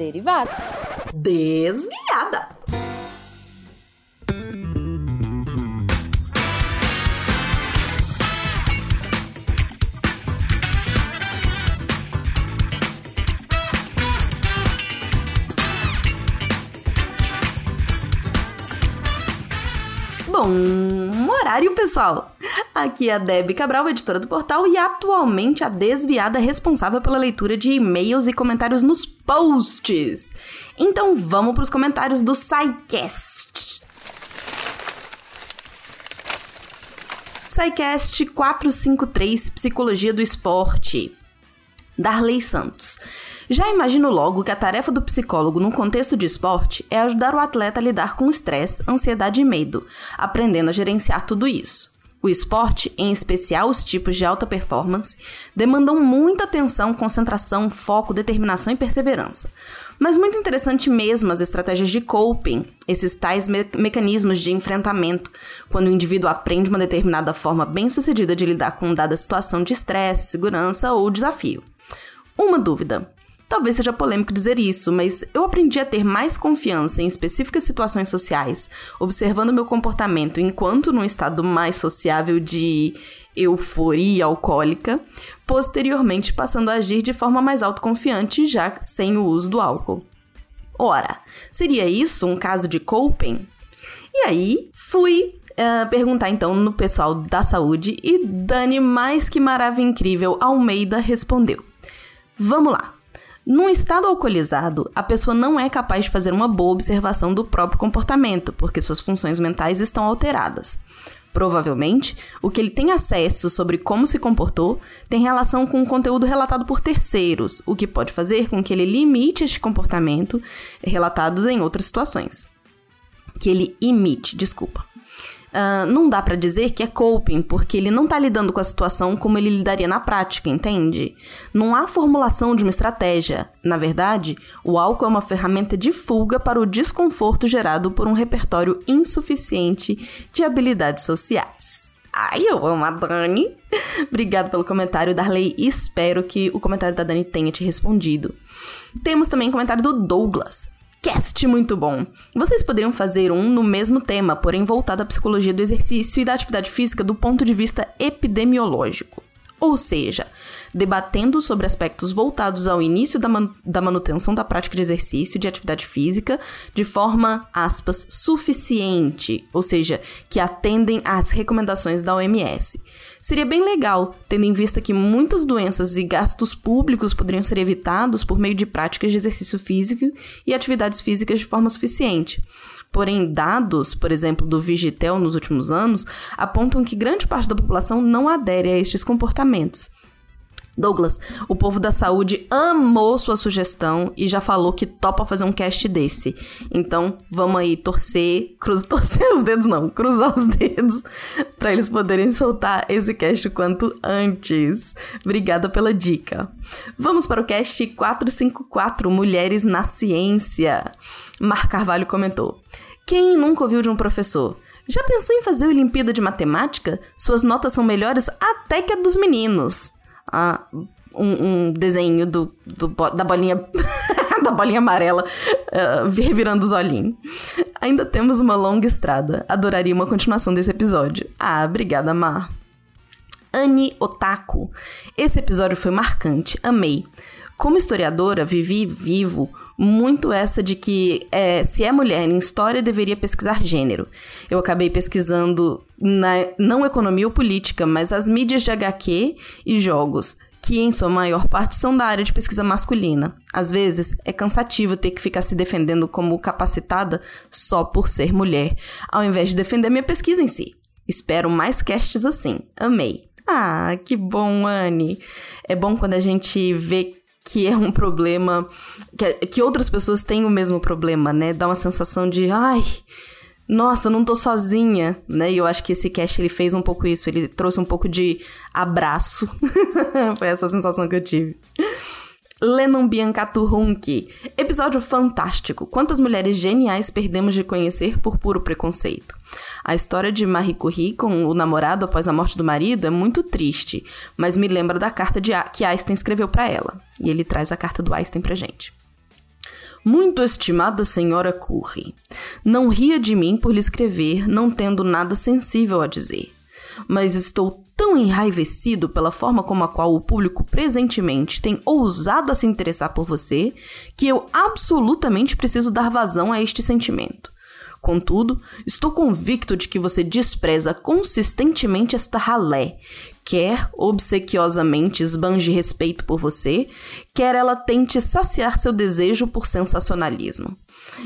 Derivada. Desviada. Bom horário, pessoal! Aqui é a Debbie Cabral, editora do portal, e atualmente a desviada responsável pela leitura de e-mails e comentários nos posts. Então vamos para os comentários do SciCast. SciCast 453 Psicologia do Esporte. Darley Santos. Já imagino logo que a tarefa do psicólogo num contexto de esporte é ajudar o atleta a lidar com estresse, ansiedade e medo, aprendendo a gerenciar tudo isso. O esporte, em especial os tipos de alta performance, demandam muita atenção, concentração, foco, determinação e perseverança. Mas muito interessante mesmo as estratégias de coping, esses tais me mecanismos de enfrentamento, quando o indivíduo aprende uma determinada forma bem-sucedida de lidar com dada situação de estresse, segurança ou desafio. Uma dúvida: Talvez seja polêmico dizer isso, mas eu aprendi a ter mais confiança em específicas situações sociais, observando meu comportamento enquanto num estado mais sociável de euforia alcoólica, posteriormente passando a agir de forma mais autoconfiante, já sem o uso do álcool. Ora, seria isso um caso de coping? E aí, fui Uh, perguntar então no pessoal da saúde e Dani, mais que maravilha incrível, Almeida respondeu: Vamos lá. Num estado alcoolizado, a pessoa não é capaz de fazer uma boa observação do próprio comportamento, porque suas funções mentais estão alteradas. Provavelmente, o que ele tem acesso sobre como se comportou tem relação com o conteúdo relatado por terceiros, o que pode fazer com que ele limite este comportamento relatados em outras situações. Que ele imite, desculpa. Uh, não dá para dizer que é coping, porque ele não tá lidando com a situação como ele lidaria na prática, entende? Não há formulação de uma estratégia. Na verdade, o álcool é uma ferramenta de fuga para o desconforto gerado por um repertório insuficiente de habilidades sociais. Ai, eu amo a Dani. Obrigado pelo comentário, Darley. Espero que o comentário da Dani tenha te respondido. Temos também o comentário do Douglas cast muito bom. Vocês poderiam fazer um no mesmo tema, porém voltado à psicologia do exercício e da atividade física do ponto de vista epidemiológico. Ou seja, debatendo sobre aspectos voltados ao início da, man da manutenção da prática de exercício de atividade física de forma, aspas, suficiente, ou seja, que atendem às recomendações da OMS. Seria bem legal, tendo em vista que muitas doenças e gastos públicos poderiam ser evitados por meio de práticas de exercício físico e atividades físicas de forma suficiente. Porém, dados, por exemplo, do Vigitel nos últimos anos, apontam que grande parte da população não adere a estes comportamentos. Douglas, o povo da saúde amou sua sugestão e já falou que topa fazer um cast desse. Então, vamos aí torcer, cruz, torcer os dedos não, cruzar os dedos para eles poderem soltar esse cast o quanto antes. Obrigada pela dica. Vamos para o cast 454, Mulheres na Ciência. Mar Carvalho comentou: "Quem nunca ouviu de um professor? Já pensou em fazer Olimpíada de Matemática? Suas notas são melhores até que a dos meninos." Ah, um, um, desenho do, do, da bolinha da bolinha amarela uh, revirando os olhinhos. Ainda temos uma longa estrada. Adoraria uma continuação desse episódio. Ah, obrigada, Mar. Anne Otaku. Esse episódio foi marcante, amei. Como historiadora, vivi vivo muito essa de que é, se é mulher em história, deveria pesquisar gênero. Eu acabei pesquisando na, não economia ou política, mas as mídias de HQ e jogos que em sua maior parte são da área de pesquisa masculina. Às vezes, é cansativo ter que ficar se defendendo como capacitada só por ser mulher, ao invés de defender minha pesquisa em si. Espero mais casts assim. Amei. Ah, que bom, Anne. É bom quando a gente vê que é um problema. Que, que outras pessoas têm o mesmo problema, né? Dá uma sensação de, ai, nossa, não tô sozinha, né? E eu acho que esse cast ele fez um pouco isso, ele trouxe um pouco de abraço. Foi essa sensação que eu tive. Lennon Biancato Hunke. Episódio fantástico. Quantas mulheres geniais perdemos de conhecer por puro preconceito. A história de Marie Curie com o namorado após a morte do marido é muito triste, mas me lembra da carta de, que Einstein escreveu para ela. E ele traz a carta do Einstein pra gente. Muito estimada senhora Curry, não ria de mim por lhe escrever, não tendo nada sensível a dizer. Mas estou tão enraivecido pela forma como a qual o público presentemente tem ousado a se interessar por você, que eu absolutamente preciso dar vazão a este sentimento. Contudo, estou convicto de que você despreza consistentemente esta ralé, quer obsequiosamente esbanje respeito por você, quer ela tente saciar seu desejo por sensacionalismo.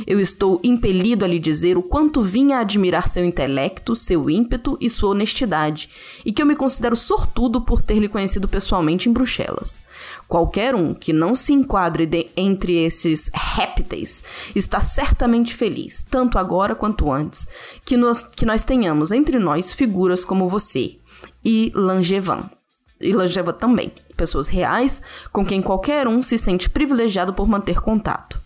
Eu estou impelido a lhe dizer o quanto vinha a admirar seu intelecto, seu ímpeto e sua honestidade, e que eu me considero sortudo por ter lhe conhecido pessoalmente em Bruxelas. Qualquer um que não se enquadre de, entre esses répteis está certamente feliz, tanto agora quanto antes, que nós, que nós tenhamos entre nós figuras como você e Langevan. E Langevan também, pessoas reais com quem qualquer um se sente privilegiado por manter contato.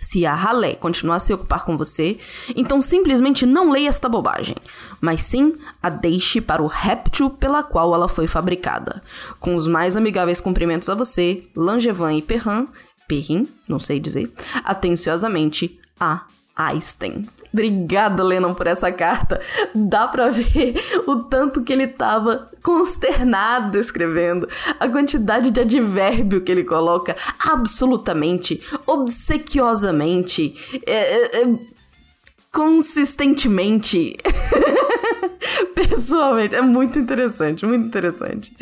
Se a ralé continuar a se ocupar com você, então simplesmente não leia esta bobagem, mas sim a deixe para o réptil pela qual ela foi fabricada. Com os mais amigáveis cumprimentos a você, Langevan e Perrin, Perrin, não sei dizer, atenciosamente, a Einstein. Obrigada, Lennon, por essa carta. Dá pra ver o tanto que ele tava consternado escrevendo, a quantidade de advérbio que ele coloca absolutamente, obsequiosamente, é, é, é, consistentemente. Pessoalmente, é muito interessante, muito interessante.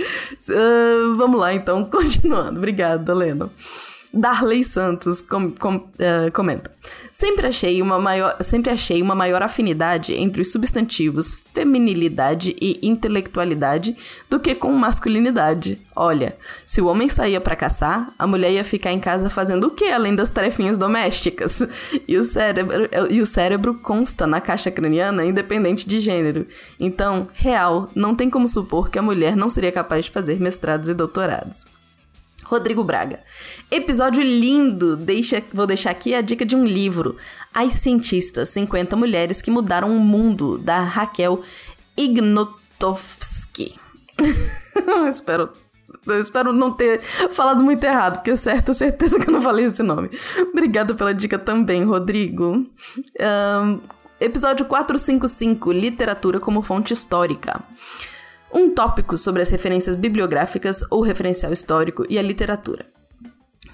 Uh, vamos lá, então, continuando. Obrigada, Lennon. Darley Santos com, com, uh, comenta: sempre achei, uma maior, sempre achei uma maior afinidade entre os substantivos feminilidade e intelectualidade do que com masculinidade. Olha, se o homem saía para caçar, a mulher ia ficar em casa fazendo o que além das tarefinhas domésticas? E o cérebro, e o cérebro consta na caixa craniana independente de gênero. Então, real, não tem como supor que a mulher não seria capaz de fazer mestrados e doutorados. Rodrigo Braga. Episódio lindo! Deixa, vou deixar aqui a dica de um livro. As Cientistas, 50 Mulheres que Mudaram o Mundo, da Raquel Ignotovsky. espero, espero não ter falado muito errado, porque é certo, certeza que eu não falei esse nome. Obrigada pela dica também, Rodrigo. Um, episódio 455, Literatura como Fonte Histórica um tópico sobre as referências bibliográficas ou referencial histórico e a literatura.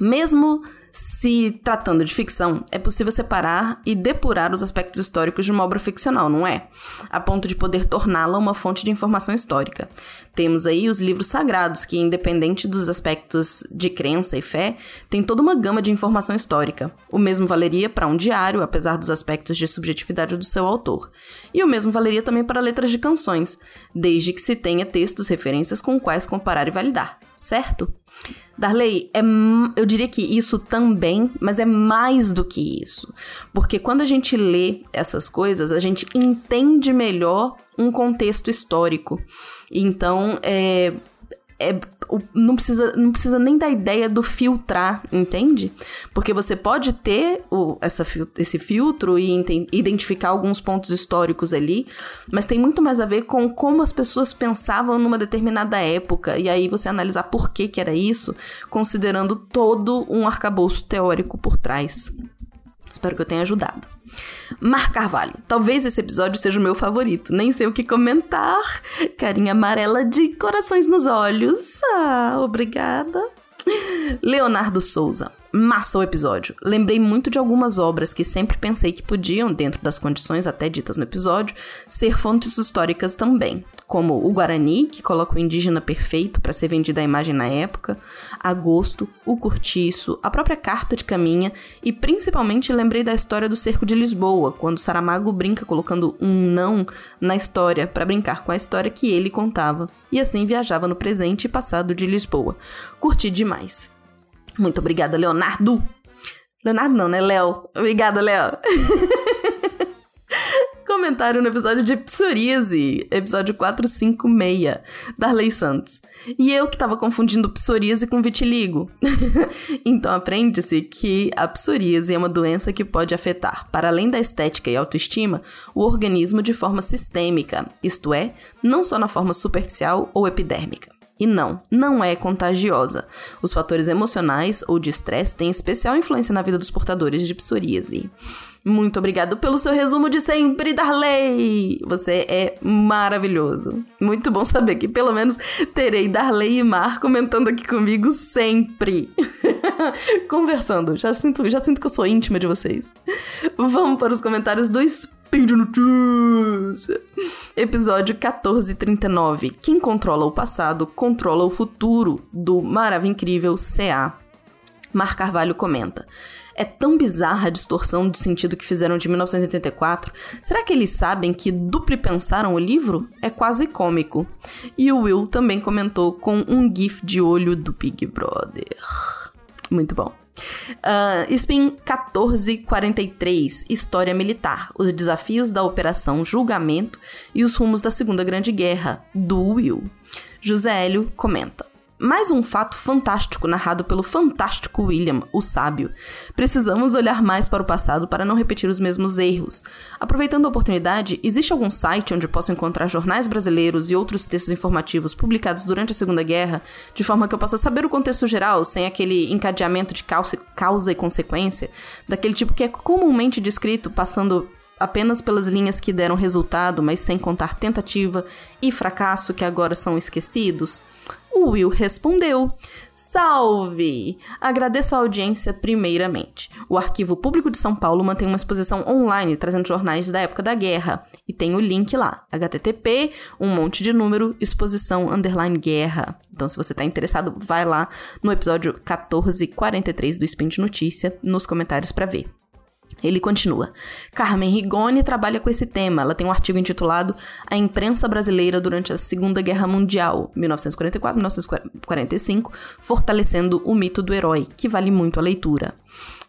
Mesmo se tratando de ficção, é possível separar e depurar os aspectos históricos de uma obra ficcional, não é? A ponto de poder torná-la uma fonte de informação histórica. Temos aí os livros sagrados, que, independente dos aspectos de crença e fé, tem toda uma gama de informação histórica. O mesmo valeria para um diário, apesar dos aspectos de subjetividade do seu autor. E o mesmo valeria também para letras de canções, desde que se tenha textos, referências com quais comparar e validar, certo? Darley, é, eu diria que isso também, mas é mais do que isso. Porque quando a gente lê essas coisas, a gente entende melhor um contexto histórico. Então, é, é, não, precisa, não precisa nem da ideia do filtrar, entende? Porque você pode ter o, essa, esse filtro e identificar alguns pontos históricos ali, mas tem muito mais a ver com como as pessoas pensavam numa determinada época, e aí você analisar por que, que era isso, considerando todo um arcabouço teórico por trás. Espero que eu tenha ajudado. Mar Carvalho. Talvez esse episódio seja o meu favorito. Nem sei o que comentar. Carinha amarela de corações nos olhos. Ah, obrigada. Leonardo Souza. Massa o episódio. Lembrei muito de algumas obras que sempre pensei que podiam, dentro das condições até ditas no episódio, ser fontes históricas também, como o Guarani, que coloca o indígena perfeito para ser vendido à imagem na época, Agosto, o Curtiço, a própria Carta de Caminha e principalmente lembrei da história do Cerco de Lisboa, quando Saramago brinca colocando um não na história para brincar com a história que ele contava, e assim viajava no presente e passado de Lisboa. Curti demais. Muito obrigada, Leonardo. Leonardo não, né? Léo. Obrigada, Léo. Comentário no episódio de psoríase, episódio 456, Darley Santos. E eu que tava confundindo psoríase com vitiligo. então aprende-se que a psoríase é uma doença que pode afetar, para além da estética e autoestima, o organismo de forma sistêmica, isto é, não só na forma superficial ou epidérmica. E não, não é contagiosa. Os fatores emocionais ou de estresse têm especial influência na vida dos portadores de psoríase. Muito obrigado pelo seu resumo de sempre, Darley! Você é maravilhoso. Muito bom saber que pelo menos terei Darley e Mar comentando aqui comigo sempre. Conversando. Já sinto, já sinto que eu sou íntima de vocês. Vamos para os comentários do Speed Notícia. Episódio 1439. Quem controla o passado, controla o futuro, do Maravilha Incrível CA. Mar Carvalho comenta. É tão bizarra a distorção de sentido que fizeram de 1984. Será que eles sabem que dupli pensaram o livro? É quase cômico. E o Will também comentou com um gif de olho do Big Brother. Muito bom. Uh, Spin 1443, História Militar, os desafios da Operação Julgamento e os rumos da Segunda Grande Guerra, do Will. José Hélio comenta. Mais um fato fantástico narrado pelo fantástico William, o sábio. Precisamos olhar mais para o passado para não repetir os mesmos erros. Aproveitando a oportunidade, existe algum site onde posso encontrar jornais brasileiros e outros textos informativos publicados durante a Segunda Guerra, de forma que eu possa saber o contexto geral, sem aquele encadeamento de causa e consequência, daquele tipo que é comumente descrito passando apenas pelas linhas que deram resultado, mas sem contar tentativa e fracasso que agora são esquecidos? O Will respondeu: Salve! Agradeço a audiência primeiramente. O Arquivo Público de São Paulo mantém uma exposição online trazendo jornais da época da guerra. E tem o link lá: http, um monte de número, exposição underline guerra. Então, se você está interessado, vai lá no episódio 1443 do Spin de Notícia, nos comentários para ver. Ele continua. Carmen Rigoni trabalha com esse tema. Ela tem um artigo intitulado A Imprensa Brasileira durante a Segunda Guerra Mundial, 1944-1945, fortalecendo o mito do herói, que vale muito a leitura.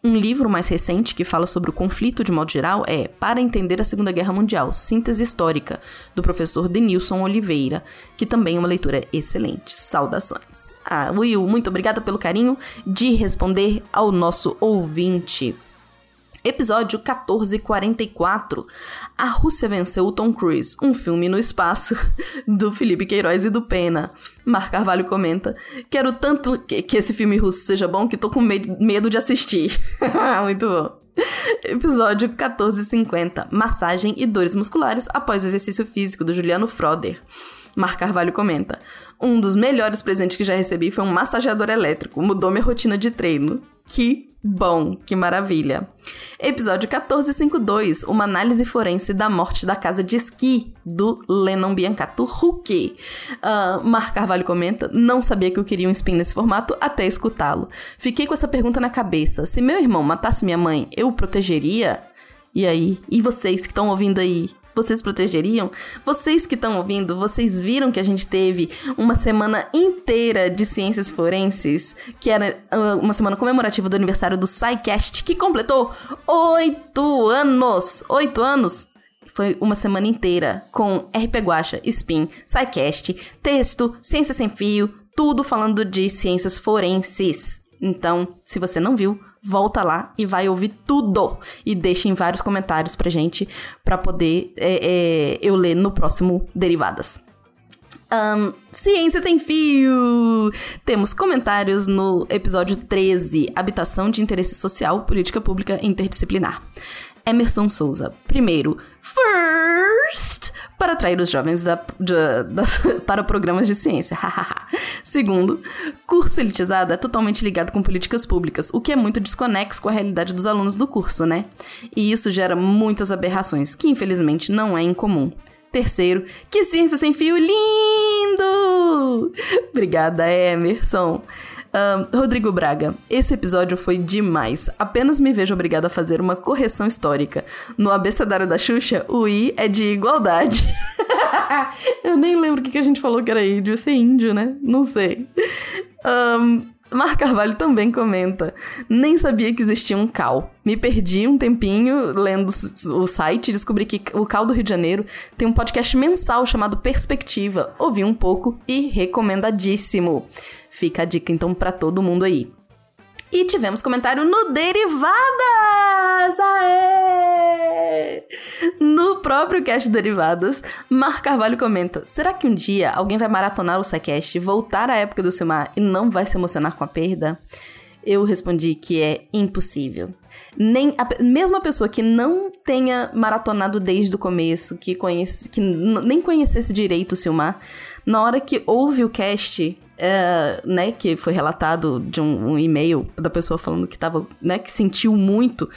Um livro mais recente que fala sobre o conflito de modo geral é Para Entender a Segunda Guerra Mundial, Síntese Histórica, do professor Denilson Oliveira, que também é uma leitura excelente. Saudações. Ah, Will, muito obrigada pelo carinho de responder ao nosso ouvinte. Episódio 1444. A Rússia venceu o Tom Cruise, um filme no espaço do Felipe Queiroz e do Pena. Mar Carvalho comenta: Quero tanto que, esse filme russo seja bom que tô com medo de assistir. Muito bom. Episódio 1450. Massagem e dores musculares após exercício físico do Juliano Froder. Mar Carvalho comenta: Um dos melhores presentes que já recebi foi um massageador elétrico. Mudou minha rotina de treino. Que bom, que maravilha. Episódio 1452, uma análise forense da morte da casa de esqui do Lennon Biancato Huck. Uh, Mar Carvalho comenta, não sabia que eu queria um spin nesse formato até escutá-lo. Fiquei com essa pergunta na cabeça. Se meu irmão matasse minha mãe, eu o protegeria? E aí? E vocês que estão ouvindo aí? Vocês protegeriam? Vocês que estão ouvindo, vocês viram que a gente teve uma semana inteira de ciências forenses, que era uh, uma semana comemorativa do aniversário do SciCast, que completou oito anos! Oito anos! Foi uma semana inteira com RP Guacha, Spin, SciCast, texto, ciência sem fio, tudo falando de ciências forenses. Então, se você não viu, volta lá e vai ouvir tudo. E deixem vários comentários pra gente, pra poder é, é, eu ler no próximo Derivadas. Um, Ciência Sem Fio! Temos comentários no episódio 13, Habitação de Interesse Social, Política Pública Interdisciplinar. Emerson Souza. Primeiro, first, para atrair os jovens da, da, da, para programas de ciência. Segundo, curso elitizado é totalmente ligado com políticas públicas, o que é muito desconexo com a realidade dos alunos do curso, né? E isso gera muitas aberrações, que infelizmente não é incomum. Terceiro, que ciência sem fio lindo! Obrigada, Emerson. Rodrigo Braga, esse episódio foi demais. Apenas me vejo obrigado a fazer uma correção histórica. No abecedário da Xuxa, o I é de igualdade. Eu nem lembro o que a gente falou que era devia ser índio, né? Não sei. Um, Mar Carvalho também comenta: Nem sabia que existia um CAL. Me perdi um tempinho lendo o site e descobri que o CAL do Rio de Janeiro tem um podcast mensal chamado Perspectiva. Ouvi um pouco e recomendadíssimo. Fica a dica então para todo mundo aí. E tivemos comentário no Derivadas! Aê! No próprio Cast Derivadas, Mar Carvalho comenta: será que um dia alguém vai maratonar o SciCast, voltar à época do Silmar e não vai se emocionar com a perda? Eu respondi que é impossível. Nem a, mesmo a pessoa que não tenha maratonado desde o começo, que, conhece, que nem conhecesse direito o Silmar, na hora que ouve o cast, é, né, que foi relatado de um, um, e-mail da pessoa falando que tava, né, que sentiu muito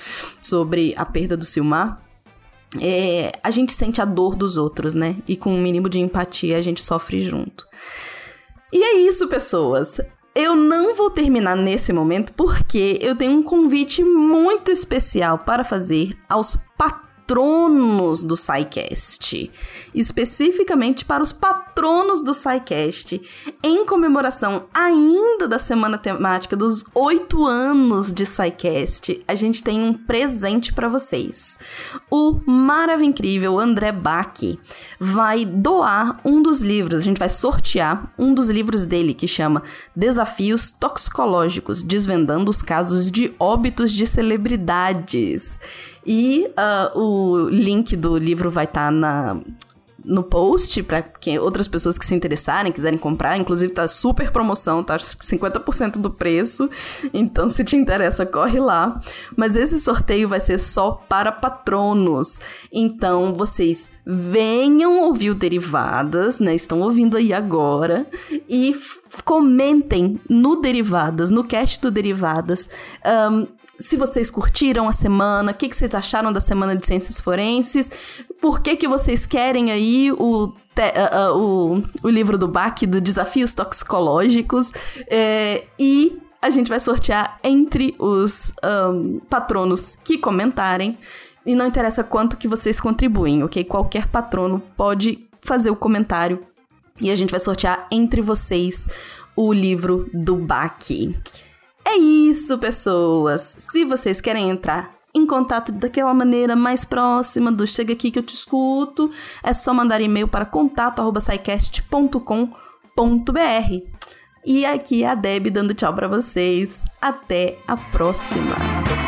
sobre a perda do Silmar, é, a gente sente a dor dos outros, né? E com um mínimo de empatia a gente sofre junto. E é isso, pessoas. Eu não vou terminar nesse momento porque eu tenho um convite muito especial para fazer aos patrões patronos do SciCast, especificamente para os patronos do SciCast, em comemoração ainda da semana temática dos oito anos de SciCast, a gente tem um presente para vocês. O maravilhoso incrível André Bach vai doar um dos livros, a gente vai sortear um dos livros dele que chama Desafios Toxicológicos, desvendando os casos de óbitos de celebridades. E uh, o link do livro vai estar tá na no post para outras pessoas que se interessarem, quiserem comprar. Inclusive tá super promoção, tá 50% do preço. Então se te interessa, corre lá. Mas esse sorteio vai ser só para patronos. Então vocês venham ouvir o Derivadas, né? Estão ouvindo aí agora e comentem no Derivadas, no cast do Derivadas. Um, se vocês curtiram a semana, o que, que vocês acharam da semana de ciências forenses, por que, que vocês querem aí o, te, uh, uh, o, o livro do BAC, do Desafios Toxicológicos, é, e a gente vai sortear entre os um, patronos que comentarem, e não interessa quanto que vocês contribuem, ok? Qualquer patrono pode fazer o comentário e a gente vai sortear entre vocês o livro do BAC. É isso, pessoas! Se vocês querem entrar em contato daquela maneira mais próxima do Chega Aqui que eu te escuto, é só mandar e-mail para contato.sicast.com.br. E aqui é a Deb dando tchau para vocês. Até a próxima!